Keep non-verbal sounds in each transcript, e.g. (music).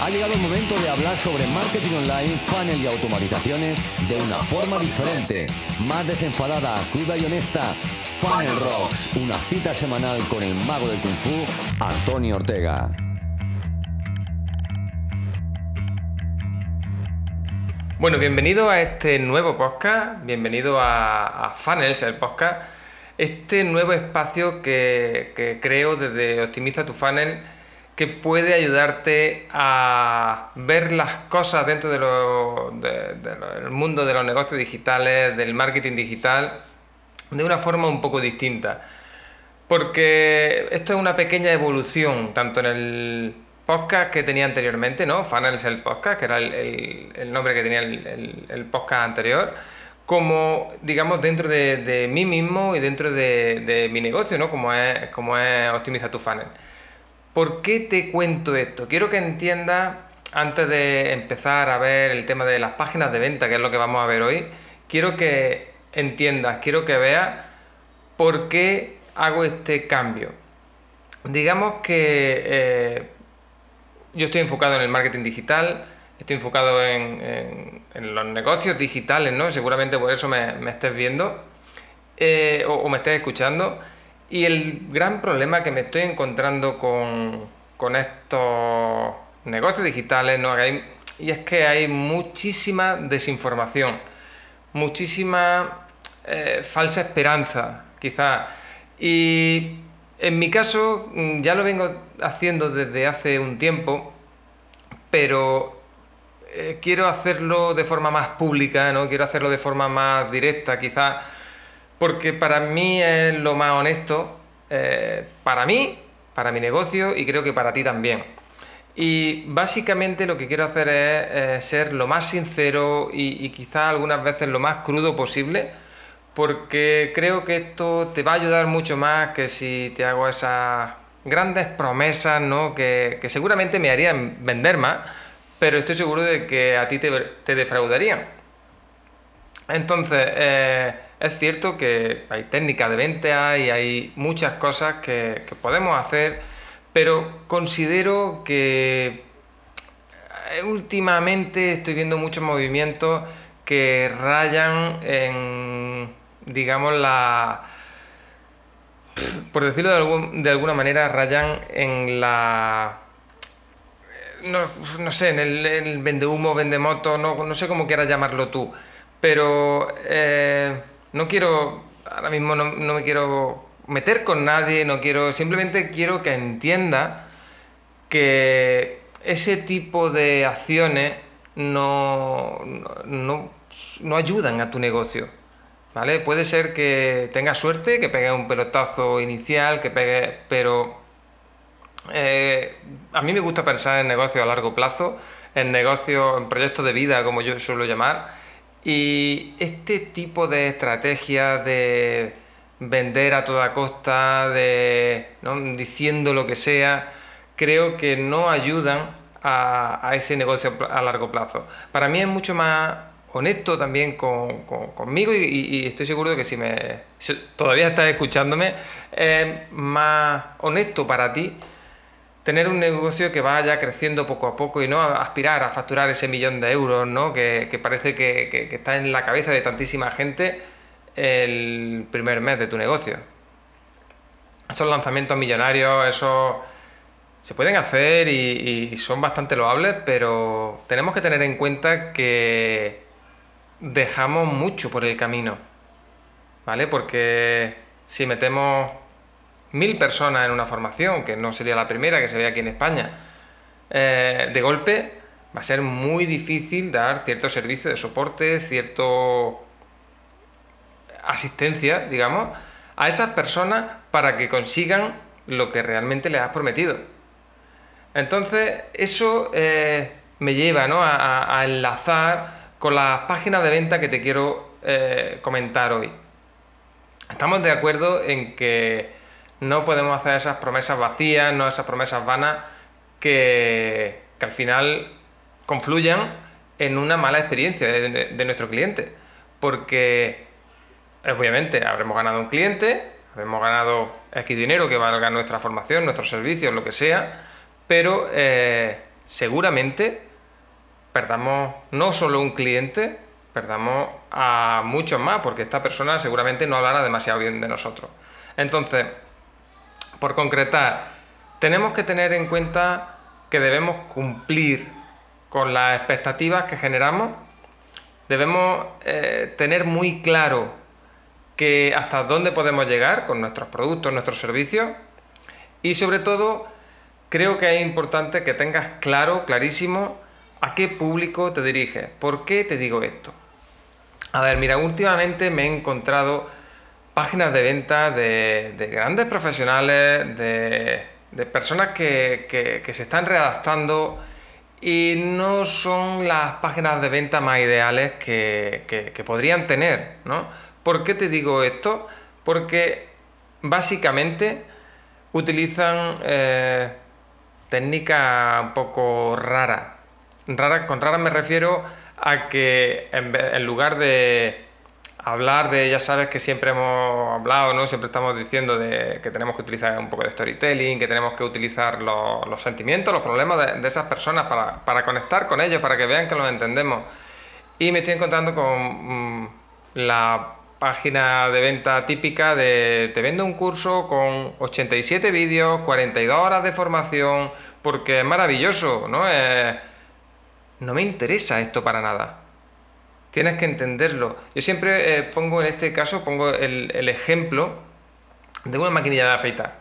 Ha llegado el momento de hablar sobre marketing online, funnel y automatizaciones de una forma diferente, más desenfadada, cruda y honesta. Funnel Rocks, una cita semanal con el mago del kung fu, Antonio Ortega. Bueno, bienvenido a este nuevo podcast, bienvenido a, a Funnels, el podcast, este nuevo espacio que, que creo desde Optimiza tu Funnel que puede ayudarte a ver las cosas dentro del mundo de los negocios digitales, del marketing digital, de una forma un poco distinta. Porque esto es una pequeña evolución, tanto en el podcast que tenía anteriormente, ¿no? Funnels el podcast, que era el, nombre que tenía el, podcast anterior, como, digamos, dentro de, mí mismo y dentro de, mi negocio, ¿no? Como es, como es Optimiza tu Funnel. ¿Por qué te cuento esto? Quiero que entiendas, antes de empezar a ver el tema de las páginas de venta, que es lo que vamos a ver hoy, quiero que entiendas, quiero que veas por qué hago este cambio. Digamos que eh, yo estoy enfocado en el marketing digital, estoy enfocado en, los negocios digitales, ¿no? Seguramente por eso me, estés viendo eh, o me estés escuchando. Y el gran problema que me estoy encontrando con, estos negocios digitales, ¿no? y es que hay muchísima desinformación, muchísima eh, falsa esperanza, quizás. Y en mi caso mm, ya lo vengo haciendo desde hace un tiempo, pero eh, quiero hacerlo de forma más pública, ¿no? Quiero hacerlo de forma más directa, quizás porque para mí es lo más honesto, eh, para mí, para mi negocio y creo que para ti también. Y básicamente lo que quiero hacer es ser lo más sincero y, y quizá algunas veces lo más crudo posible, porque creo que esto te va a ayudar mucho más que si te hago esas grandes promesas, ¿no? Que, seguramente me harían vender más, pero estoy seguro de que a ti te, te defraudarían. Entonces, eh, es cierto que hay técnicas de venta y hay muchas cosas que, podemos hacer, pero considero que eh, últimamente estoy viendo muchos movimientos que rayan en, digamos, la... Por decirlo de, alguna manera, rayan en la... No, sé, en el, vende humo, vende moto, no, no sé cómo quieras llamarlo tú, pero... Eh, no quiero, ahora mismo no, me quiero meter con nadie, no quiero, simplemente quiero que entienda que ese tipo de acciones no, no, no, ayudan a tu negocio. ¿Vale? Puede ser que tengas suerte, que pegue un pelotazo inicial, que pegue, pero eh, a mí me gusta pensar en negocios a largo plazo, en negocios, en proyectos de vida, como yo suelo llamar, y este tipo de estrategia de vender a toda costa, de diciendo lo que sea, creo que no ayudan a, ese negocio a largo plazo. Para mí es mucho más honesto también conmigo y, estoy seguro de que si me todavía estás escuchándome, es más honesto para ti tener un negocio que vaya creciendo poco a poco y no aspirar a facturar ese millón de euros, ¿no? Que, parece que, está en la cabeza de tantísima gente el primer mes de tu negocio. Esos lanzamientos millonarios, esos se pueden hacer y son bastante loables, pero tenemos que tener en cuenta que dejamos mucho por el camino, ¿vale? Porque si metemos mil personas en una formación, que no sería la primera que se ve aquí en España, eh, de golpe va a ser muy difícil dar cierto servicio de soporte, cierto asistencia, digamos, a esas personas para que consigan lo que realmente les has prometido. Entonces, eso eh, me lleva a, enlazar con las páginas de venta que te quiero eh, comentar hoy. Estamos de acuerdo en que no podemos hacer esas promesas vacías, no esas promesas vanas que, al final confluyan en una mala experiencia de, nuestro cliente. Porque obviamente habremos ganado un cliente, habremos ganado X dinero que valga nuestra formación, nuestros servicios, lo que sea, pero eh, seguramente perdamos no solo un cliente, perdamos a muchos más, porque esta persona seguramente no hablará demasiado bien de nosotros. Entonces, por concretar, tenemos que tener en cuenta que debemos cumplir con las expectativas que generamos, debemos eh, tener muy claro que hasta dónde podemos llegar con nuestros productos, nuestros servicios y sobre todo creo que es importante que tengas claro, clarísimo, a qué público te diriges. ¿Por qué te digo esto? A ver, mira, últimamente me he encontrado páginas de venta de, grandes profesionales, de, personas que, se están redactando y no son las páginas de venta más ideales que, podrían tener, ¿no? ¿Por qué te digo esto? Porque básicamente utilizan eh, técnicas un poco raras. Rara, con raras me refiero a que en lugar de hablar de, ya sabes que siempre hemos hablado, ¿no? Siempre estamos diciendo de que tenemos que utilizar un poco de storytelling, que tenemos que utilizar los, sentimientos, los problemas de, esas personas para, conectar con ellos, para que vean que los entendemos. Y me estoy encontrando con mm, la página de venta típica de te vendo un curso con 87 vídeos, 42 horas de formación, porque es maravilloso, ¿no? no me interesa esto para nada. Tienes que entenderlo. Yo siempre eh, pongo en este caso, pongo el, ejemplo de una maquinilla de afeitar.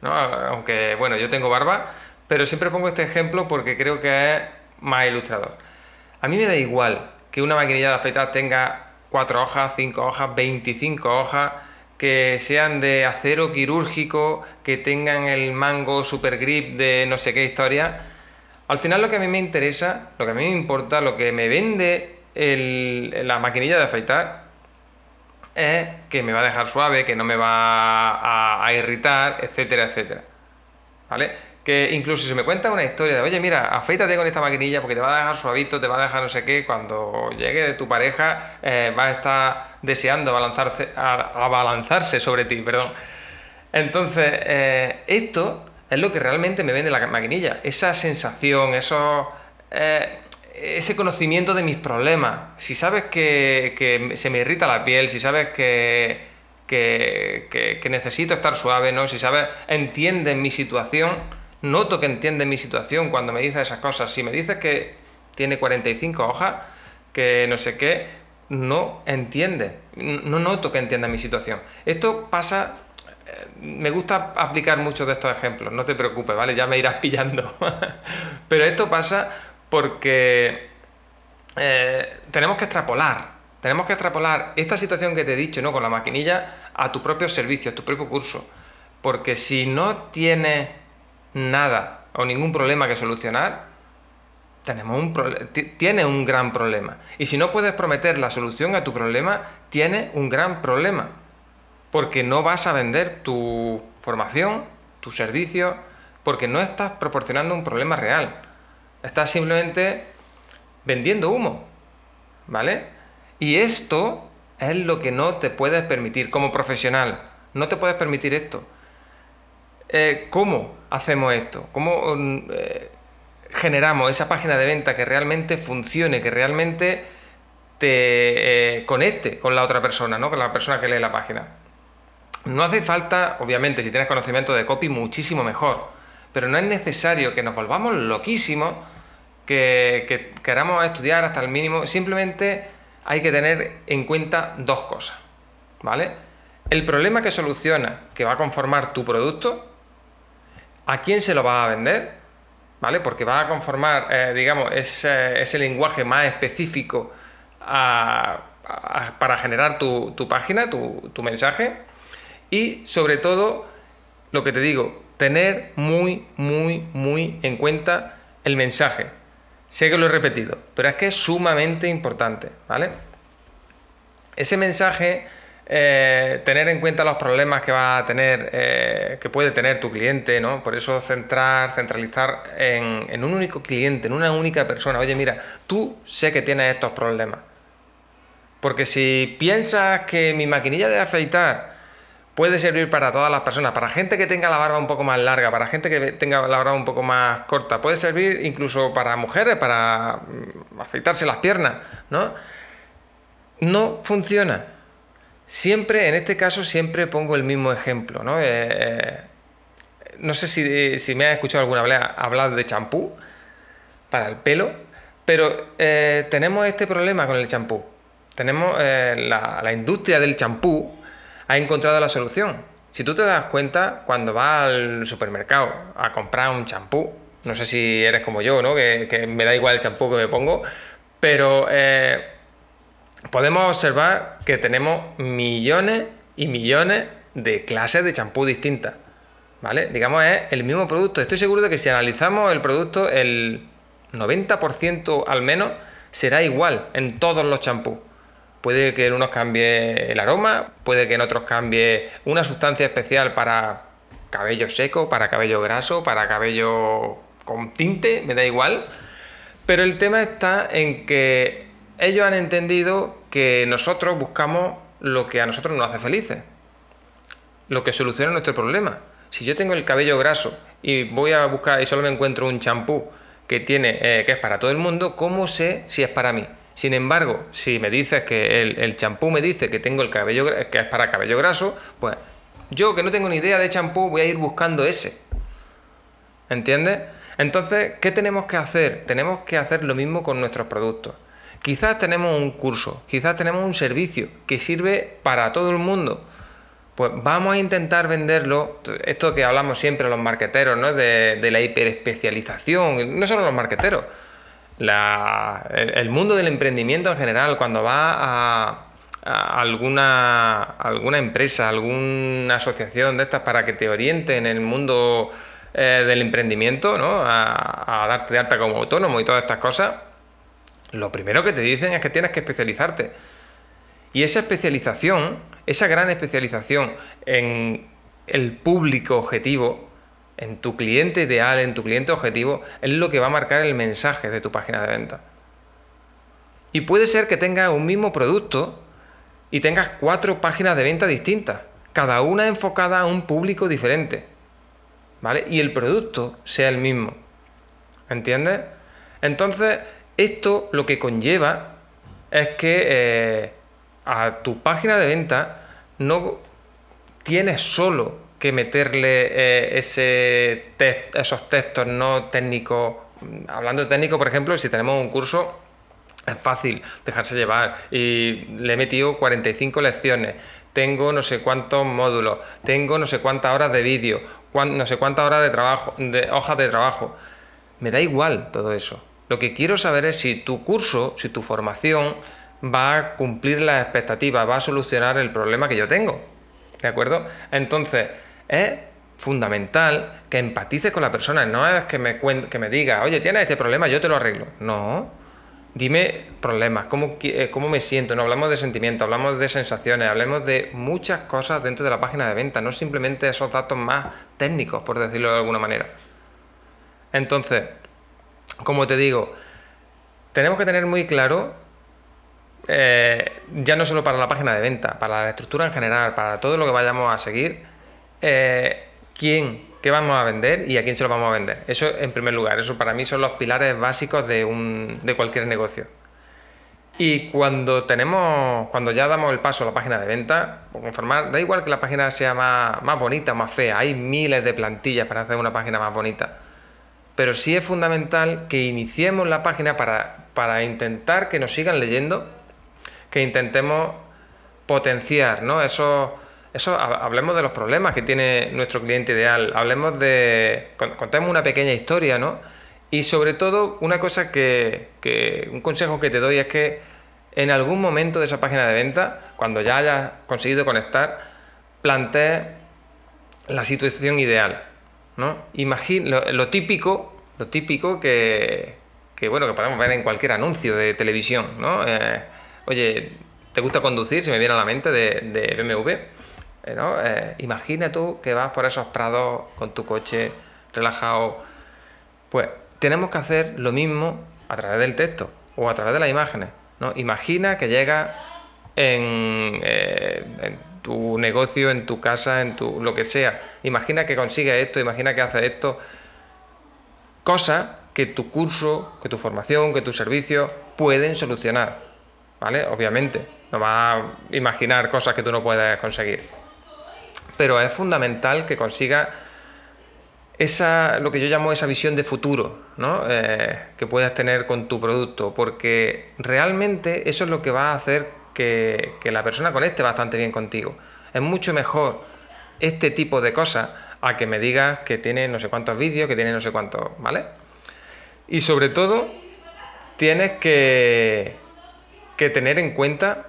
¿no? Aunque, bueno, yo tengo barba, pero siempre pongo este ejemplo porque creo que es más ilustrador. A mí me da igual que una maquinilla de afeitar tenga 4 hojas, 5 hojas, 25 hojas, que sean de acero quirúrgico, que tengan el mango super grip de no sé qué historia. Al final lo que a mí me interesa, lo que a mí me importa, lo que me vende la maquinilla de afeitar es que me va a dejar suave, que no me va a, irritar, etcétera, etcétera. ¿Vale? Que incluso si me cuenta una historia de, oye, mira, afeítate con esta maquinilla porque te va a dejar suavito, te va a dejar no sé qué, cuando llegue tu pareja eh, va a estar deseando abalanzarse, abalanzarse sobre ti, perdón. Entonces, eh, esto es lo que realmente me vende la maquinilla, esa sensación, esos... Eh, ese conocimiento de mis problemas. Si sabes que, se me irrita la piel, si sabes que, que, necesito estar suave, ¿no? Si sabes, entiendes mi situación, noto que entiendes mi situación cuando me dices esas cosas. Si me dices que tiene 45 hojas, que no sé qué, no entiende, no noto que entienda mi situación. Esto pasa, eh, me gusta aplicar muchos de estos ejemplos, no te preocupes, ¿vale? Ya me irás (laughs) pillando. Pero esto pasa porque eh, tenemos que extrapolar, tenemos que extrapolar esta situación que te he dicho, ¿no? Con la maquinilla a tu propio servicio, a tu propio curso. Porque si no tienes nada o ningún problema que solucionar, tenemos un tienes un gran problema. Y si no puedes prometer la solución a tu problema, tienes un gran problema. Porque no vas a vender tu formación, tu servicio, porque no estás proporcionando un problema real. Estás simplemente vendiendo humo. ¿Vale? Y esto es lo que no te puedes permitir como profesional. No te puedes permitir esto. Eh, ¿Cómo hacemos esto? ¿Cómo mm, eh, generamos esa página de venta que realmente funcione, que realmente te eh, conecte con la otra persona, ¿no? con la persona que lee la página? No hace falta, obviamente, si tienes conocimiento de copy, muchísimo mejor. Pero no es necesario que nos volvamos loquísimos que, queramos estudiar hasta el mínimo, simplemente hay que tener en cuenta dos cosas, ¿vale? El problema que soluciona, que va a conformar tu producto, ¿a quién se lo va a vender? ¿Vale? Porque va a conformar, eh, digamos, ese, lenguaje más específico para generar tu, página, tu, tu mensaje. Y sobre todo, lo que te digo, tener muy, muy, muy en cuenta el mensaje. Sé que lo he repetido, pero es que es sumamente importante, ¿vale? Ese mensaje, eh, tener en cuenta los problemas que va a tener, eh, que puede tener tu cliente, ¿no? Por eso centrar, centralizar en, en un único cliente, en una única persona. Oye, mira, tú sé que tienes estos problemas. Porque si piensas que mi maquinilla de afeitar puede servir para todas las personas, para gente que tenga la barba un poco más larga, para gente que tenga la barba un poco más corta, puede servir incluso para mujeres, para mm, afeitarse las piernas, ¿no? No funciona. Siempre, en este caso, siempre pongo el mismo ejemplo, ¿no? Eh, eh, no sé si, me has escuchado alguna vez hablar de champú para el pelo, pero eh, tenemos este problema con el champú. Tenemos la, la industria del champú, ha encontrado la solución. Si tú te das cuenta, cuando vas al supermercado a comprar un champú, no sé si eres como yo, ¿no? Que, me da igual el champú que me pongo, pero eh, podemos observar que tenemos millones y millones de clases de champú distintas. ¿Vale? Digamos, es el mismo producto. Estoy seguro de que si analizamos el producto, el 90% al menos será igual en todos los champús. Puede que en unos cambie el aroma, puede que en otros cambie una sustancia especial para cabello seco, para cabello graso, para cabello con tinte, me da igual. Pero el tema está en que ellos han entendido que nosotros buscamos lo que a nosotros nos hace felices, lo que soluciona nuestro problema. Si yo tengo el cabello graso y voy a buscar y solo me encuentro un champú que tiene eh, que es para todo el mundo, ¿cómo sé si es para mí? Sin embargo, si me dices que el champú me dice que tengo el cabello que es para cabello graso, pues yo que no tengo ni idea de champú voy a ir buscando ese. ¿Entiendes? Entonces, ¿qué tenemos que hacer? Tenemos que hacer lo mismo con nuestros productos. Quizás tenemos un curso, quizás tenemos un servicio que sirve para todo el mundo. Pues vamos a intentar venderlo, esto que hablamos siempre los marqueteros, ¿no? De, de la hiperespecialización, no solo los marqueteros, el, mundo del emprendimiento en general, cuando va a, alguna, alguna empresa, alguna asociación de estas para que te oriente en el mundo eh, del emprendimiento, ¿no? a, darte de alta como autónomo y todas estas cosas, lo primero que te dicen es que tienes que especializarte. Y esa especialización, esa gran especialización en el público objetivo, en tu cliente ideal, en tu cliente objetivo, es lo que va a marcar el mensaje de tu página de venta. Y puede ser que tengas un mismo producto y tengas cuatro páginas de venta distintas, cada una enfocada a un público diferente. ¿Vale? Y el producto sea el mismo. ¿Entiendes? Entonces, esto lo que conlleva es que eh, a tu página de venta no tienes solo que meterle eh, ese esos textos no técnicos. Hablando técnico, por ejemplo, si tenemos un curso, es fácil dejarse llevar. Y le he metido 45 lecciones, tengo no sé cuántos módulos, tengo no sé cuántas horas de vídeo, no sé cuántas horas de trabajo, de hojas de trabajo. Me da igual todo eso. Lo que quiero saber es si tu curso, si tu formación va a cumplir las expectativas, va a solucionar el problema que yo tengo. ¿De acuerdo? Entonces, es fundamental que empatices con la persona. No es que me, que me diga, oye, tienes este problema, yo te lo arreglo. No. Dime problemas, cómo, eh, cómo me siento. No hablamos de sentimientos, hablamos de sensaciones, hablemos de muchas cosas dentro de la página de venta, no simplemente esos datos más técnicos, por decirlo de alguna manera. Entonces, como te digo, tenemos que tener muy claro, eh, ya no solo para la página de venta, para la estructura en general, para todo lo que vayamos a seguir, eh, quién, qué vamos a vender y a quién se lo vamos a vender. Eso en primer lugar, eso para mí son los pilares básicos de, un, de cualquier negocio. Y cuando tenemos, cuando ya damos el paso a la página de venta, conformar, da igual que la página sea más, más bonita o más fea, hay miles de plantillas para hacer una página más bonita. Pero sí es fundamental que iniciemos la página para, para intentar que nos sigan leyendo, que intentemos potenciar ¿no? esos eso, hablemos de los problemas que tiene nuestro cliente ideal, hablemos de, contemos una pequeña historia, ¿no? Y sobre todo, una cosa que, un consejo que te doy es que en algún momento de esa página de venta, cuando ya hayas conseguido conectar, plantees la situación ideal, ¿no? Imagina lo, típico, lo típico que, bueno, que podemos ver en cualquier anuncio de televisión, ¿no? Eh, oye, ¿te gusta conducir? Se me viene a la mente de, de BMW eh, eh, imagina tú que vas por esos prados con tu coche relajado. Pues tenemos que hacer lo mismo a través del texto o a través de las imágenes. ¿no? Imagina que llega en, eh, tu negocio, en tu casa, en tu lo que sea. Imagina que consigues esto, imagina que haces esto. Cosas que tu curso, que tu formación, que tu servicio pueden solucionar. ¿Vale? Obviamente. No vas a imaginar cosas que tú no puedes conseguir. Pero es fundamental que consigas esa, lo que yo llamo esa visión de futuro ¿no? Eh, que puedas tener con tu producto, porque realmente eso es lo que va a hacer que, que, la persona conecte bastante bien contigo. Es mucho mejor este tipo de cosas a que me digas que tiene no sé cuántos vídeos, que tiene no sé cuántos, ¿vale? Y sobre todo, tienes que, que tener en cuenta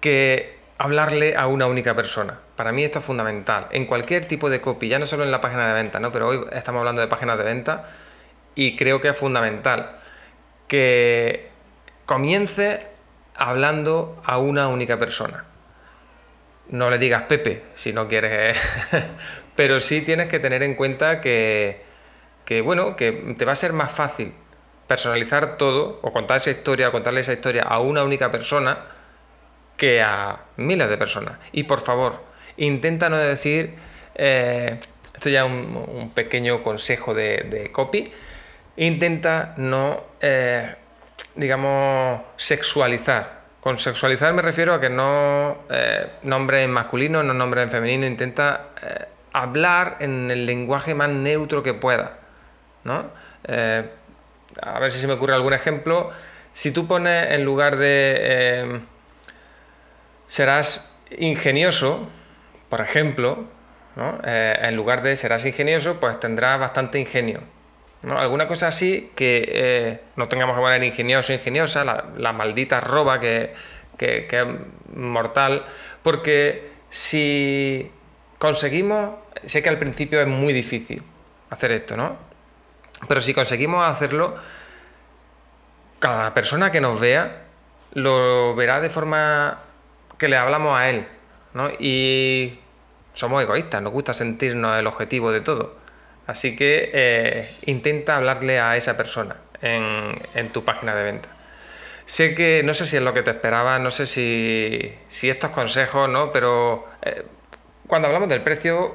que hablarle a una única persona. Para mí esto es fundamental. En cualquier tipo de copy, ya no solo en la página de venta, ¿no? Pero hoy estamos hablando de páginas de venta y creo que es fundamental que comience hablando a una única persona. No le digas Pepe si no quieres, (laughs) pero sí tienes que tener en cuenta que, que, bueno, que te va a ser más fácil personalizar todo o contar esa historia contarle esa historia a una única persona que a miles de personas. Y por favor, intenta no decir, eh, esto ya un, pequeño consejo de, copy, intenta no, eh, digamos, sexualizar. Con sexualizar me refiero a que no eh, en masculino, no nombre en femenino, intenta hablar en el lenguaje más neutro que pueda. ¿no? a ver si se me ocurre algún ejemplo. Si tú pones en lugar de serás ingenioso, por ejemplo, eh, en lugar de serás ingenioso, pues tendrás bastante ingenio. Alguna cosa así que eh, no tengamos que poner ingenioso, ingeniosa, la, maldita roba que, que, es mortal, porque si conseguimos, sé que al principio es muy difícil hacer esto, ¿no? Pero si conseguimos hacerlo, cada persona que nos vea lo verá de forma que le hablamos a él, ¿no? Y somos egoístas, nos gusta sentirnos el objetivo de todo. Así que eh, intenta hablarle a esa persona en, tu página de venta. Sé que no sé si es lo que te esperaba, no sé si, estos consejos, ¿no? Pero eh, cuando hablamos del precio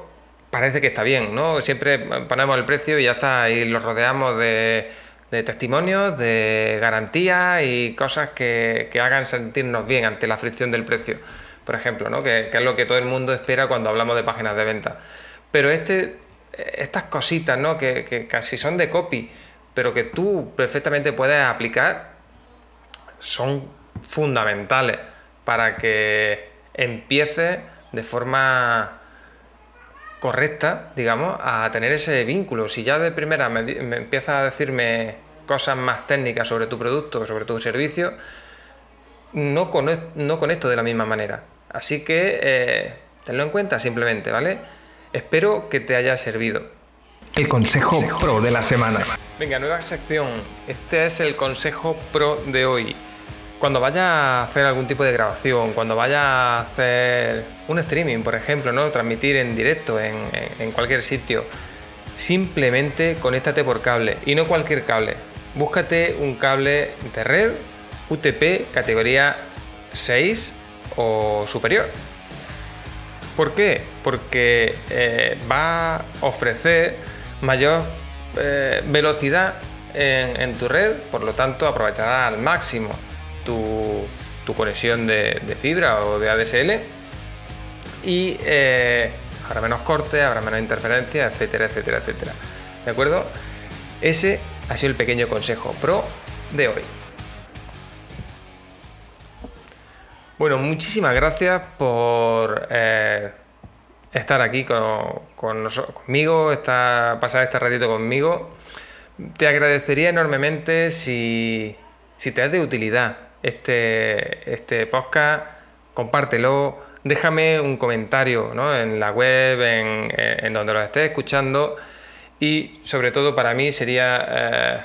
parece que está bien, ¿no? Siempre ponemos el precio y ya está, y lo rodeamos de, testimonios, de garantías y cosas que, que hagan sentirnos bien ante la fricción del precio por ejemplo, ¿no? que, es lo que todo el mundo espera cuando hablamos de páginas de venta. Pero este, estas cositas ¿no? que, casi son de copy, pero que tú perfectamente puedes aplicar, son fundamentales para que empieces de forma correcta, digamos, a tener ese vínculo. Si ya de primera me, me empiezas a decirme cosas más técnicas sobre tu producto, sobre tu servicio, no, no conecto de la misma manera. Así que eh, tenlo en cuenta simplemente, ¿vale? Espero que te haya servido. El consejo, pro de la semana. Venga, nueva sección. Este es el consejo pro de hoy. Cuando vaya a hacer algún tipo de grabación, cuando vaya a hacer un streaming, por ejemplo, ¿no? Transmitir en directo en, cualquier sitio, simplemente conéctate por cable y no cualquier cable. Búscate un cable de red UTP categoría 6 o superior. ¿Por qué? Porque eh, va a ofrecer mayor eh, velocidad en, tu red, por lo tanto aprovechará al máximo tu, conexión de, fibra o de ADSL y eh, habrá menos corte, habrá menos interferencia, etcétera, etcétera, etcétera. ¿De acuerdo? Ese ha sido el pequeño consejo pro de hoy. Bueno, muchísimas gracias por eh, estar aquí con, conmigo, pasar este ratito conmigo. Te agradecería enormemente si, te es de utilidad este, este podcast, compártelo, déjame un comentario en la web, en, donde lo estés escuchando y sobre todo para mí sería, eh,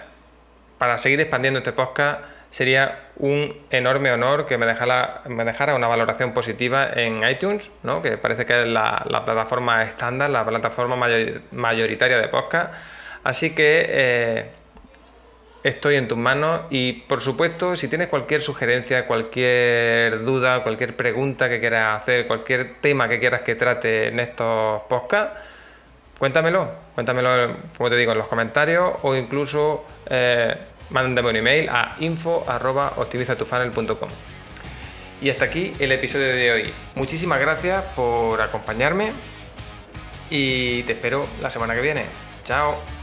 para seguir expandiendo este podcast, sería un enorme honor que me dejara, me dejara una valoración positiva en iTunes, ¿no? que parece que es la, plataforma estándar, la plataforma mayoritaria de podcast. Así que eh, estoy en tus manos y por supuesto si tienes cualquier sugerencia, cualquier duda, cualquier pregunta que quieras hacer, cualquier tema que quieras que trate en estos podcasts, cuéntamelo, cuéntamelo como te digo en los comentarios o incluso eh, mándame un email a info.optimizatufunnel.com. Y hasta aquí el episodio de hoy. Muchísimas gracias por acompañarme y te espero la semana que viene. Chao.